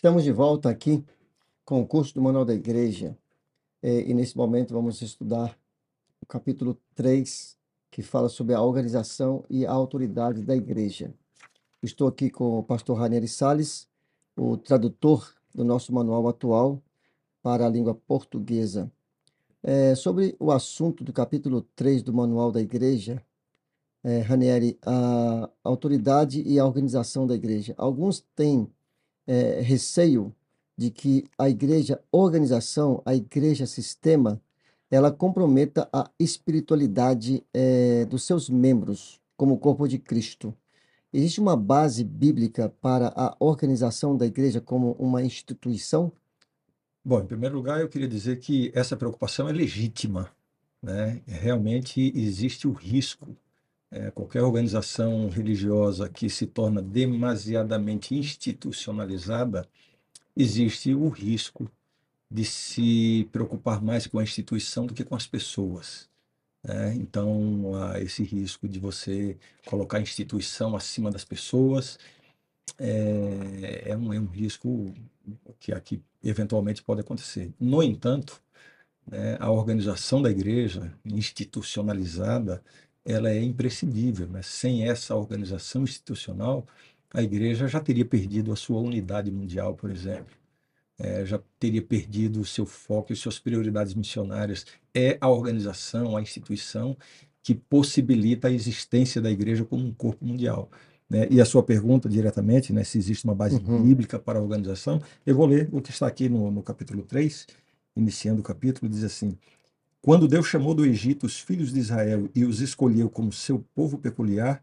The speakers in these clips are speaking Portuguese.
Estamos de volta aqui com o curso do Manual da Igreja. eh, E nesse momento vamos estudar o capítulo 3, que fala sobre a organização e a autoridade da igreja. Estou aqui com o pastor Ranieri Salles, o tradutor do nosso manual atual para a língua portuguesa. Eh, sobre o assunto do capítulo 3 do Manual da Igreja, eh, Ranieri, a autoridade e a organização da igreja. Alguns têm eh, receio de que a igreja organização, a igreja sistema, ela comprometa a espiritualidade eh, dos seus membros como corpo de Cristo. Existe uma base bíblica para a organização da igreja como uma instituição? Bom, em primeiro lugar, eu queria dizer que essa preocupação é legítima, né? Realmente existe o risco. Eh, qualquer organização religiosa que se torna demasiadamente institucionalizada, existe o risco de se preocupar mais com a instituição do que com as pessoas. né? Então, há esse risco de você colocar a instituição acima das pessoas é, é um, é um risco que aqui eventualmente pode acontecer. No entanto, né, a organização da igreja institucionalizada, ela é imprescindível, né? Sem essa organização institucional, a igreja já teria perdido a sua unidade mundial, por exemplo. Eh, já teria perdido o seu foco e suas prioridades missionárias. É a organização, a instituição que possibilita a existência da igreja como um corpo mundial. né? E a sua pergunta diretamente, né, se existe uma base Uhum. bíblica para a organização, eu vou ler o que está aqui no, no capítulo 3, iniciando o capítulo, diz assim: Quando Deus chamou do Egito os filhos de Israel e os escolheu como seu povo peculiar,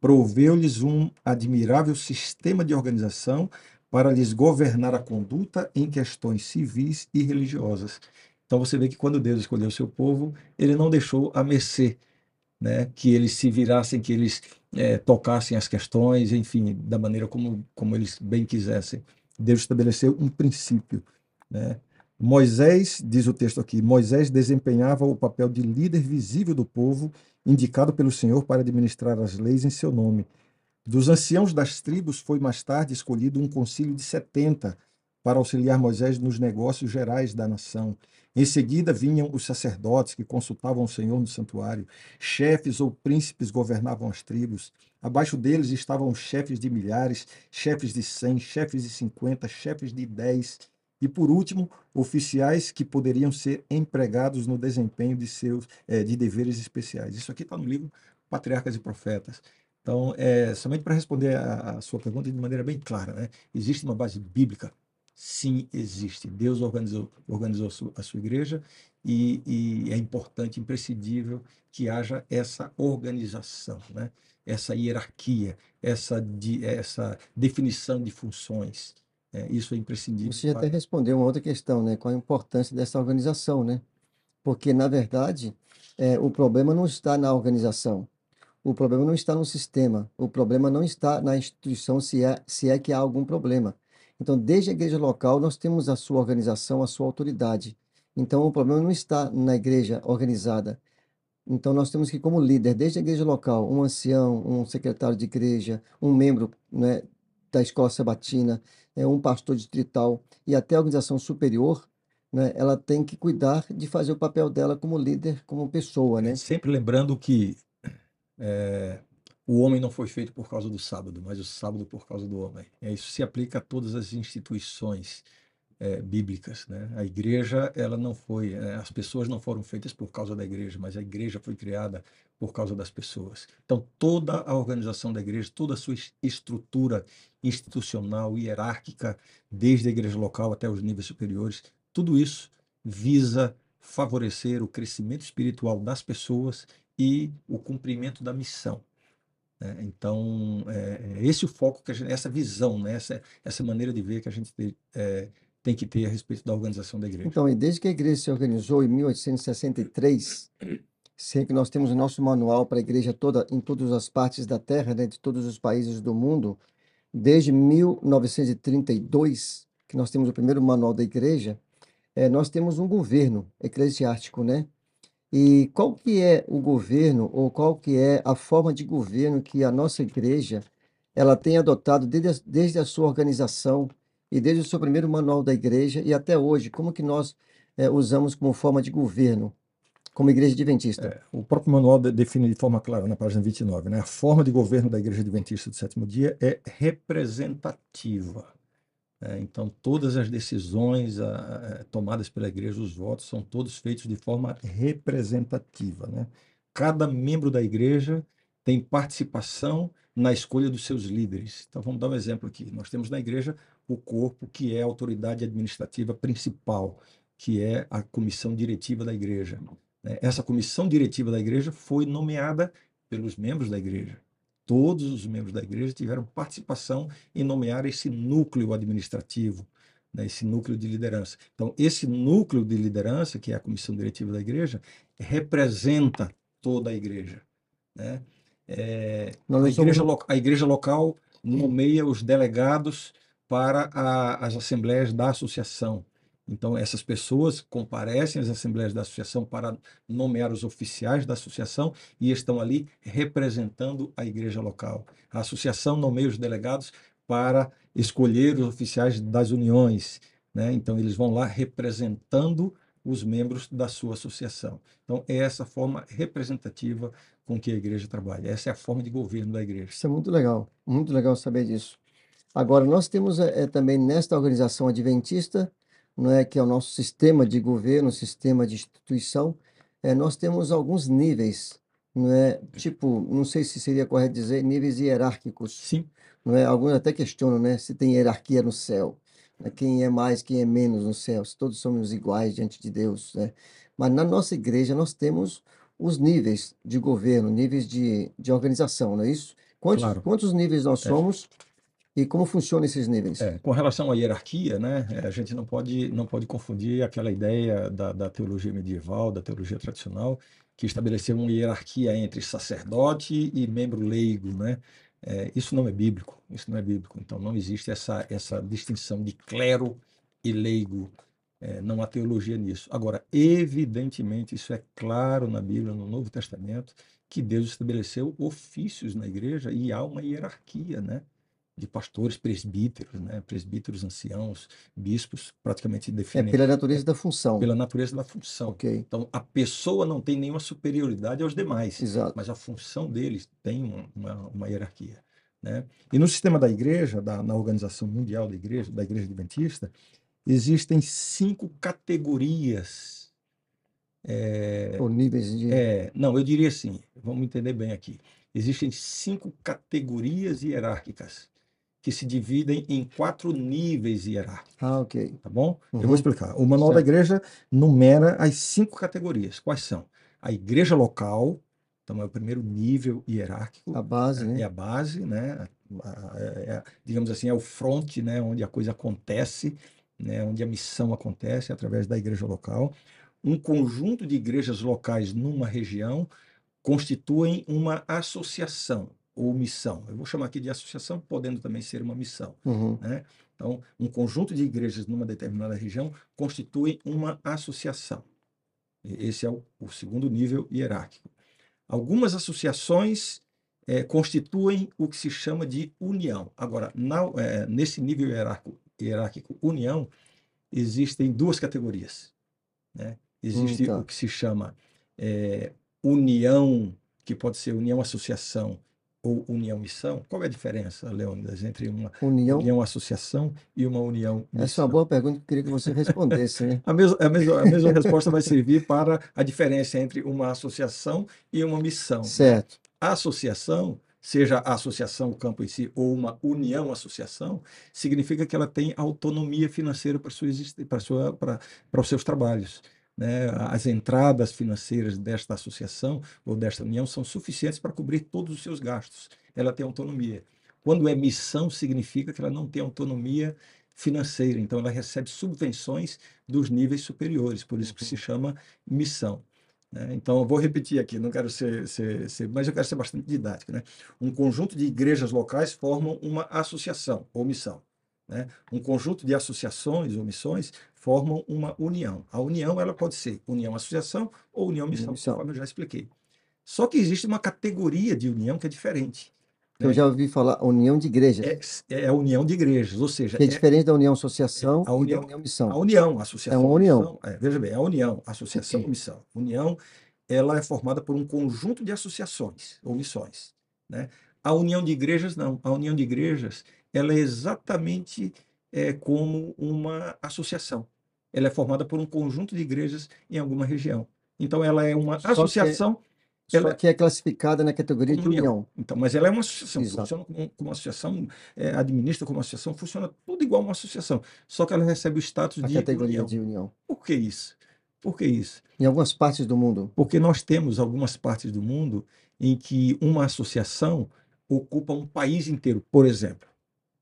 proveu-lhes um admirável sistema de organização para lhes governar a conduta em questões civis e religiosas. Então você vê que quando Deus escolheu seu povo, ele não deixou a mercê, né, que eles se virassem, que eles eh, tocassem as questões, enfim, da maneira como, como eles bem quisessem. Deus estabeleceu um princípio, né? Moisés, diz o texto aqui, Moisés desempenhava o papel de líder visível do povo, indicado pelo Senhor para administrar as leis em seu nome. Dos anciãos das tribos foi mais tarde escolhido um concílio de 70 para auxiliar Moisés nos negócios gerais da nação. Em seguida vinham os sacerdotes que consultavam o Senhor no santuário. Chefes ou príncipes governavam as tribos. Abaixo deles estavam chefes de milhares, chefes de cem, chefes de cinquenta, chefes de dez. E por último, oficiais que poderiam ser empregados no desempenho de seus eh, de deveres especiais. Isso aqui está no livro Patriarcas e Profetas. Então, é, somente para responder a, a sua pergunta de maneira bem clara, né? Existe uma base bíblica? Sim, existe. Deus organizou, organizou a sua, a sua igreja e, e é importante, imprescindível que haja essa organização, né? Essa hierarquia, essa, de, essa definição de funções. É, isso é imprescindível. Você já para- até respondeu uma outra questão, né? Qual a importância dessa organização, né? Porque, na verdade, eh, o problema não está na organização. O problema não está no sistema. O problema não está na instituição, se é, se é que há algum problema. Então, desde a igreja local, nós temos a sua organização, a sua autoridade. Então, o problema não está na igreja organizada. Então, nós temos que, como líder, desde a igreja local, um ancião, um secretário de igreja, um membro, né, da escola sabatina, é, um pastor distrital e até a organização superior, né, ela tem que cuidar de fazer o papel dela como líder, como pessoa, né? Sempre lembrando que é, o homem não foi feito por causa do sábado, mas o sábado por causa do homem. Isso se aplica a todas as instituições é, bíblicas, né? A igreja, ela não foi, é, as pessoas não foram feitas por causa da igreja, mas a igreja foi criada por causa das pessoas. Então, toda a organização da igreja, toda a sua es- estrutura institucional, hierárquica, desde a igreja local até os níveis superiores, tudo isso visa favorecer o crescimento espiritual das pessoas e o cumprimento da missão. né? Então, é, é esse o foco, que gente, essa visão, né? essa, essa maneira de ver que a gente tem, é, tem que ter a respeito da organização da igreja. Então, e desde que a igreja se organizou em 1863, sei que nós temos o nosso manual para a igreja toda, em todas as partes da terra, né, de todos os países do mundo, desde 1932, que nós temos o primeiro manual da igreja, eh, nós temos um governo eclesiástico, né? E qual que é o governo, ou qual que é a forma de governo que a nossa igreja, ela tem adotado desde a, desde a sua organização E desde o seu primeiro manual da igreja e até hoje, como que nós eh, usamos como forma de governo, como igreja adventista? É, o próprio manual de- define de forma clara na página 29, né? A forma de governo da Igreja Adventista do Sétimo Dia é representativa. né? então, todas as decisões ah, ah, tomadas pela igreja, os votos, são todos feitos de forma representativa. né? Cada membro da igreja tem participação na escolha dos seus líderes. Então, vamos dar um exemplo aqui. Nós temos na igreja o corpo que é a autoridade administrativa principal, que é a comissão diretiva da igreja. Né? Essa comissão diretiva da igreja foi nomeada pelos membros da igreja. Todos os membros da igreja tiveram participação em nomear esse núcleo administrativo, né, esse núcleo de liderança. Então, esse núcleo de liderança, que é a comissão diretiva da igreja, representa toda a igreja. Né? É, a, igreja somos- a igreja local nomeia os delegados para a- as assembleias da associação. Então, essas pessoas comparecem às assembleias da associação para nomear os oficiais da associação e estão ali representando a igreja local. A associação nomeia os delegados para escolher os oficiais das uniões. Né? Então, eles vão lá representando os membros da sua associação. Então, é essa forma representativa com que a igreja trabalha. Essa é a forma de governo da igreja. Isso é muito legal, muito legal saber disso. Agora, nós temos eh, também nesta organização adventista, não é, que é o nosso sistema de governo, sistema de instituição, eh, nós temos alguns níveis, não é? Tipo, não sei se seria correto dizer níveis hierárquicos, Sim, não é? Alguns até questionam, né, se tem hierarquia no céu, né? Quem é mais, quem é menos no céu, se todos somos iguais diante de Deus, né? Mas na nossa igreja nós temos os níveis de governo, níveis de, de organização, não é isso? Quantos, Claro. quantos níveis nós É. e como funcionam esses níveis? É, com relação à hierarquia, né, é, a gente não pode, não pode confundir aquela ideia da, da teologia medieval, da teologia tradicional, que estabeleceu uma hierarquia entre sacerdote e membro leigo, né? É, isso não é bíblico, isso não é bíblico. Então não existe essa, essa distinção de clero e leigo. É, não há teologia nisso. Agora, evidentemente, isso é claro na Bíblia, no Novo Testamento, que Deus estabeleceu ofícios na igreja e há uma hierarquia, né? De pastores, presbíteros, né? presbíteros anciãos, bispos, praticamente É definem pela natureza da função. pela natureza da função. Ok, Então, a pessoa não tem nenhuma superioridade aos demais, exato. mas a função deles tem um- uma, uma hierarquia. Né? E no sistema da igreja, da, na organização mundial da igreja, da igreja adventista, existem cinco categorias. É, Ou níveis de. é, não, eu diria assim, vamos entender bem aqui. Existem cinco categorias hierárquicas que se dividem em quatro níveis hierárquicos, Ah, ok. tá bom? Eu Uhum. vou explicar. O manual da Certo. igreja numera as cinco categorias. Quais são? A igreja local, então é o primeiro nível hierárquico, A base, é né? a base, né? A- a- é- é- digamos assim, é o front, né? Onde a coisa acontece, né? Onde a missão acontece através da igreja local. Um conjunto de igrejas locais numa região constituem uma associação ou missão. Eu vou chamar aqui de associação, podendo também ser uma missão. Uhum. né? Então, um conjunto de igrejas numa determinada região constitui uma associação. Esse é o, o segundo nível hierárquico. Algumas associações eh, constituem o que se chama de união. Agora, na- eh, nesse nível hierárquico, hierárquico união, existem duas categorias. Né? Existe tá. o que se chama eh, união, que pode ser união associação ou união missão. Qual é a diferença, Leônidas, entre uma União. união associação e uma união Essa é missão? uma boa pergunta que eu queria que você respondesse, né? A mesma, a mesma, a mesma resposta vai servir para a diferença entre uma associação e uma missão. Certo. A associação, seja a associação, o campo em si, ou uma união associação, significa que ela tem autonomia financeira para, sua, para, sua, para, para os seus trabalhos. Né? As entradas financeiras desta associação ou desta união são suficientes para cobrir todos os seus gastos. Ela tem autonomia. Quando é missão, significa que ela não tem autonomia financeira, então ela recebe subvenções dos níveis superiores, por isso que se chama missão. né? Então, eu vou repetir aqui, não quero ser, ser, ser- mas eu quero ser bastante didático. Né? Um conjunto de igrejas locais formam uma associação ou missão. né? Um conjunto de associações ou missões formam uma união. A união ela pode ser união associação ou união missão, Missão. conforme eu já expliquei. Só que existe uma categoria de união que é diferente. Que eu né? já ouvi falar união de igrejas, É, é a união de igrejas, ou seja, que é é diferente da união associação a e da união, união a missão. união, a É associação, uma união. missão, é, veja bem, a união, associação e missão. União, ela é formada por um conjunto de associações ou missões, né? A união de igrejas não. A união de igrejas, ela é exatamente é, como uma associação. Ela é formada por um conjunto de igrejas em alguma região. Então, ela é uma Só que é, associação, só ela que é classificada na categoria de união. Então, mas ela é uma associação, Exato. funciona como, como uma associação, é, administra como uma associação, funciona tudo igual uma associação. Só que ela recebe o status A de categoria união. de união. Por que isso? Por que isso? Em algumas partes do mundo. Porque nós temos algumas partes do mundo em que uma associação ocupa um país inteiro. Por exemplo,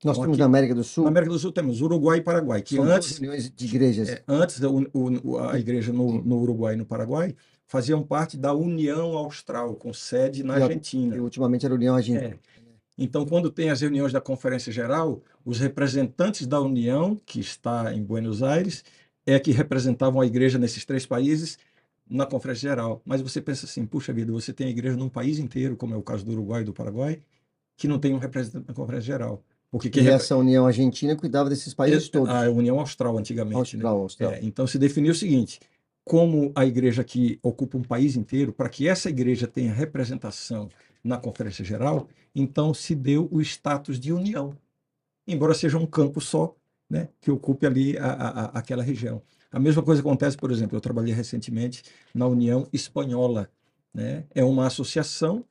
Nós então temos aqui na América do na Sul, América do Sul temos Uruguai e Paraguai, que são antes, uniões de igrejas. é, antes da un- o- a igreja no, no Uruguai e no Paraguai faziam parte da União Austral, com sede na E, Argentina. e ultimamente era a União Argentina. É. Então, quando tem as reuniões da Conferência Geral, os representantes da União, que está em Buenos Aires, é que representavam a igreja nesses três países na Conferência Geral. Mas você pensa assim, puxa vida, você tem a igreja num país inteiro, como é o caso do Uruguai e do Paraguai, que não tem um representante na Conferência Geral. Porque E essa União Argentina cuidava desses países todos. a União Austral antigamente, né? Austral, Austral. É, então se definiu o seguinte: como a igreja que ocupa um país inteiro, para que essa igreja tenha representação na Conferência Geral, então se deu o status de união, embora seja um campo só, né, que ocupe ali a- a- aquela região. A mesma coisa acontece, por exemplo, eu trabalhei recentemente na União Espanhola, né, é uma associação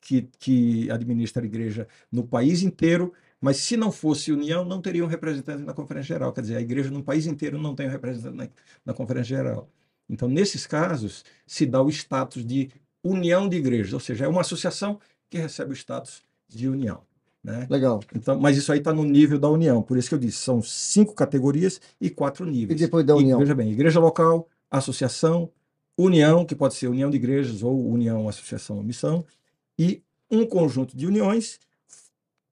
que, que administra a igreja no país inteiro, mas se não fosse união, não teria um representante na Conferência Geral. Quer dizer, a igreja no país inteiro não tem um representante na, na Conferência Geral. Então, nesses casos, se dá o status de união de igrejas, ou seja, é uma associação que recebe o status de união. Né? Legal. Então, mas isso aí está no nível da união. Por isso que eu disse, são cinco categorias e quatro E níveis. depois da E, união? veja bem, igreja local, associação, união, que pode ser união de igrejas ou união, associação ou missão, e um conjunto de uniões,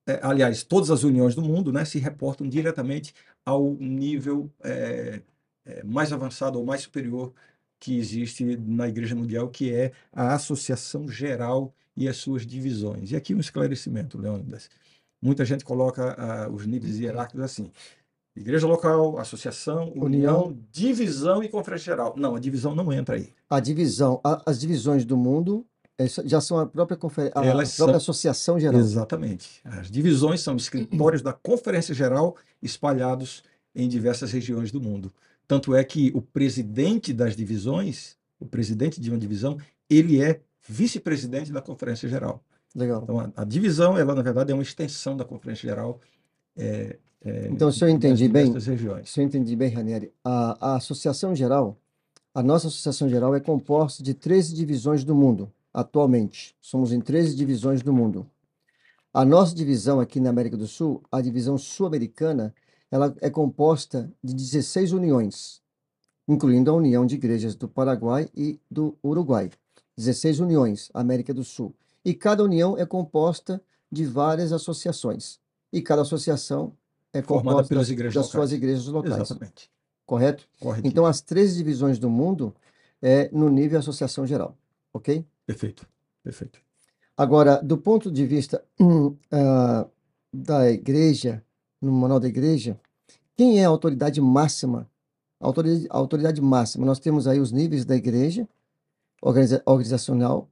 é, aliás, todas as uniões do mundo, né, se reportam diretamente ao nível é, é, mais avançado ou mais superior que existe na Igreja Mundial, que é a Associação Geral e as suas divisões. E aqui um esclarecimento, Leônidas. Muita gente coloca ah, os níveis hierárquicos assim. Igreja local, associação, união, União. divisão e conferência geral. Não, a divisão não entra aí. A divisão, a- as divisões do mundo já são a própria, confer... a própria são- associação geral. Exatamente. As divisões são escritórios da Conferência Geral espalhados em diversas regiões do mundo. Tanto é que o presidente das divisões, o presidente de uma divisão, ele é vice-presidente da Conferência Geral. Legal. Então, a, a divisão, ela na verdade é uma extensão da Conferência Geral. é, é, Então, se eu entendi bem, regiões. se eu entendi bem, Ranieri, a, a associação geral, a nossa associação geral é composta de 13 divisões do mundo, atualmente. Somos em 13 divisões do mundo. A nossa divisão aqui na América do Sul, a divisão sul-americana, ela é composta de 16 uniões, incluindo a União de Igrejas do Paraguai e do Uruguai. 16 uniões, América do Sul. E cada união é composta de várias associações. E cada associação é Formada composta pelas igrejas das suas locais. igrejas locais. Exatamente. Correto? Então, as 13 divisões do mundo é no nível associação geral. Ok? Perfeito. Perfeito. Agora, do ponto de vista ah, da igreja, no manual da igreja, quem é a autoridade máxima? A autoridade, a autoridade máxima, nós temos aí os níveis da igreja organiza- organizacional.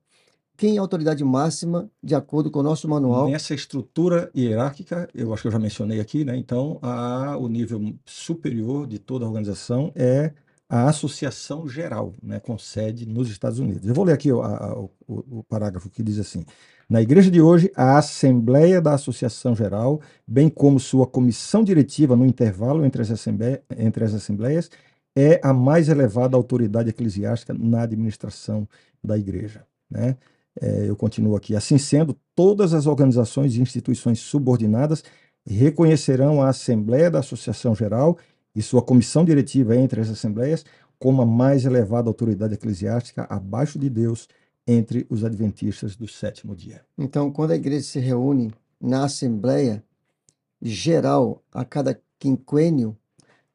Quem é a autoridade máxima, de acordo com o nosso manual? Nessa estrutura hierárquica, eu acho que eu já mencionei aqui, né? Então, a, o nível superior de toda a organização é a Associação Geral, né? Com sede nos Estados Unidos. Eu vou ler aqui o, a- o- o parágrafo que diz assim: Na igreja de hoje, a Assembleia da Associação Geral, bem como sua comissão diretiva no intervalo entre as, assembleias, entre as assembleias, é a mais elevada autoridade eclesiástica na administração da igreja, né? É, eu continuo aqui. Assim sendo, todas as organizações e instituições subordinadas reconhecerão a Assembleia da Associação Geral e sua comissão diretiva entre as assembleias como a mais elevada autoridade eclesiástica abaixo de Deus entre os adventistas do sétimo dia. Então, quando a igreja se reúne na Assembleia Geral a cada quinquênio,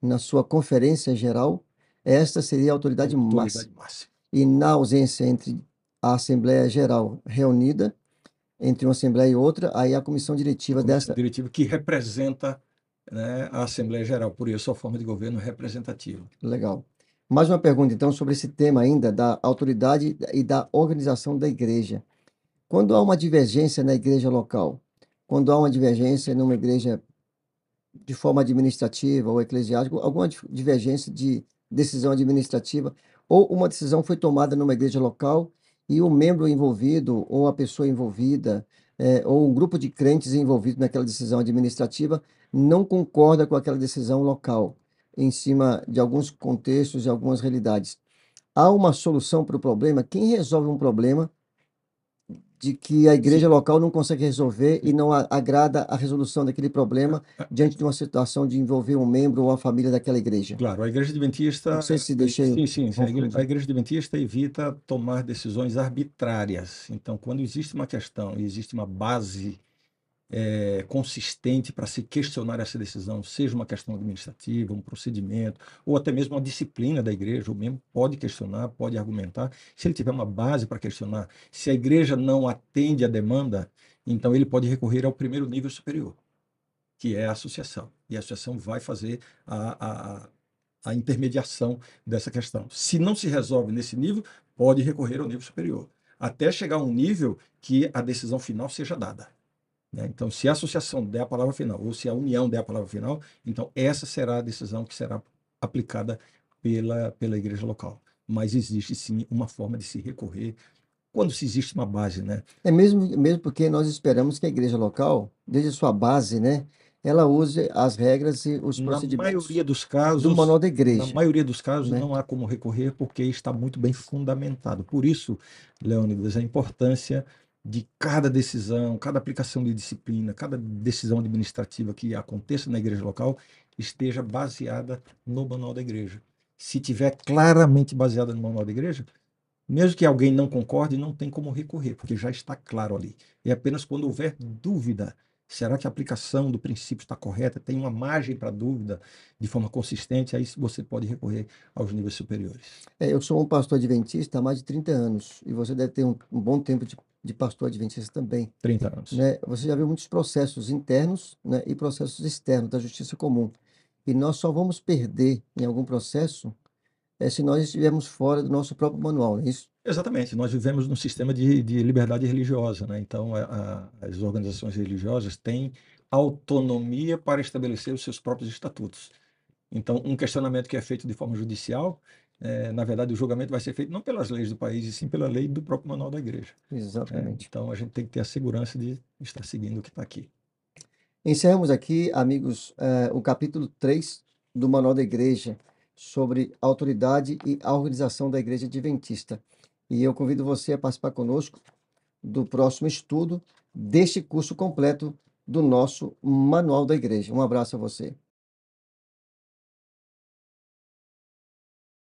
na sua conferência geral, esta seria a autoridade máxima. Autoridade máxima. E na ausência entre a Assembleia Geral reunida, entre uma assembleia e outra, aí a comissão diretiva Comissão dessa. diretiva que representa né, a Assembleia Geral, por isso a forma de governo representativa. Legal. Mais uma pergunta, então, sobre esse tema ainda da autoridade e da organização da igreja. Quando há uma divergência na igreja local, quando há uma divergência numa igreja de forma administrativa ou eclesiástica, alguma divergência de decisão administrativa, ou uma decisão foi tomada numa igreja local e o membro envolvido, ou a pessoa envolvida, eh, ou um grupo de crentes envolvido naquela decisão administrativa não concorda com aquela decisão local, em cima de alguns contextos e algumas realidades. Há uma solução para o problema? Quem resolve um problema de que a igreja local não consegue resolver e não agrada a resolução daquele problema diante de uma situação de envolver um membro ou a família daquela igreja? Claro, a Igreja Adventista. Não sei se deixei Sim, sim, sim. A Igreja, a Igreja Adventista evita tomar decisões arbitrárias. Então, quando existe uma questão e existe uma base eh, consistente para se questionar essa decisão, seja uma questão administrativa, um procedimento, ou até mesmo uma disciplina da igreja, o membro pode questionar, pode argumentar. Se ele tiver uma base para questionar, se a igreja não atende à demanda, então ele pode recorrer ao primeiro nível superior, que é a associação. E a associação vai fazer a, a, a intermediação dessa questão. Se não se resolve nesse nível, pode recorrer ao nível superior, até chegar a um nível que a decisão final seja dada. Né? Então, se a associação der a palavra final, ou se a união der a palavra final, então essa será a decisão que será aplicada pela, pela igreja local. Mas existe sim uma forma de se recorrer quando se existe uma base, né? É mesmo, mesmo porque nós esperamos que a igreja local, desde a sua base, né, ela use as regras e os Na procedimentos maioria dos do casos, manual da na igreja, maioria dos casos né? não há como recorrer porque está muito bem fundamentado. Por isso, Leônidas, a importância de cada decisão, cada aplicação de disciplina, cada decisão administrativa que aconteça na igreja local esteja baseada no manual da igreja. Se tiver claramente baseada no manual da igreja, mesmo que alguém não concorde, não tem como recorrer, porque já está claro ali. É apenas quando houver dúvida, será que a aplicação do princípio está correta, tem uma margem para dúvida de forma consistente, aí você pode recorrer aos níveis superiores. É, eu sou um pastor adventista há mais de 30 anos e você deve ter um, um bom tempo de, de pastor adventista também, 30 anos. né? Você já viu muitos processos internos, né, e processos externos da justiça comum. E nós só vamos perder em algum processo é, se nós estivermos fora do nosso próprio manual, não é isso? Exatamente, nós vivemos num sistema de, de liberdade religiosa, né? Então a- a- as organizações religiosas têm autonomia para estabelecer os seus próprios estatutos. Então, um questionamento que é feito de forma judicial, eh, na verdade, o julgamento vai ser feito não pelas leis do país, e sim pela lei do próprio manual da igreja. Exatamente. Então, a gente tem que ter a segurança de estar seguindo o que está aqui. Encerramos aqui, amigos, eh, o capítulo 3 do Manual da Igreja sobre autoridade e a organização da Igreja Adventista. E eu convido você a participar conosco do próximo estudo deste curso completo do nosso Manual da Igreja. Um abraço a você.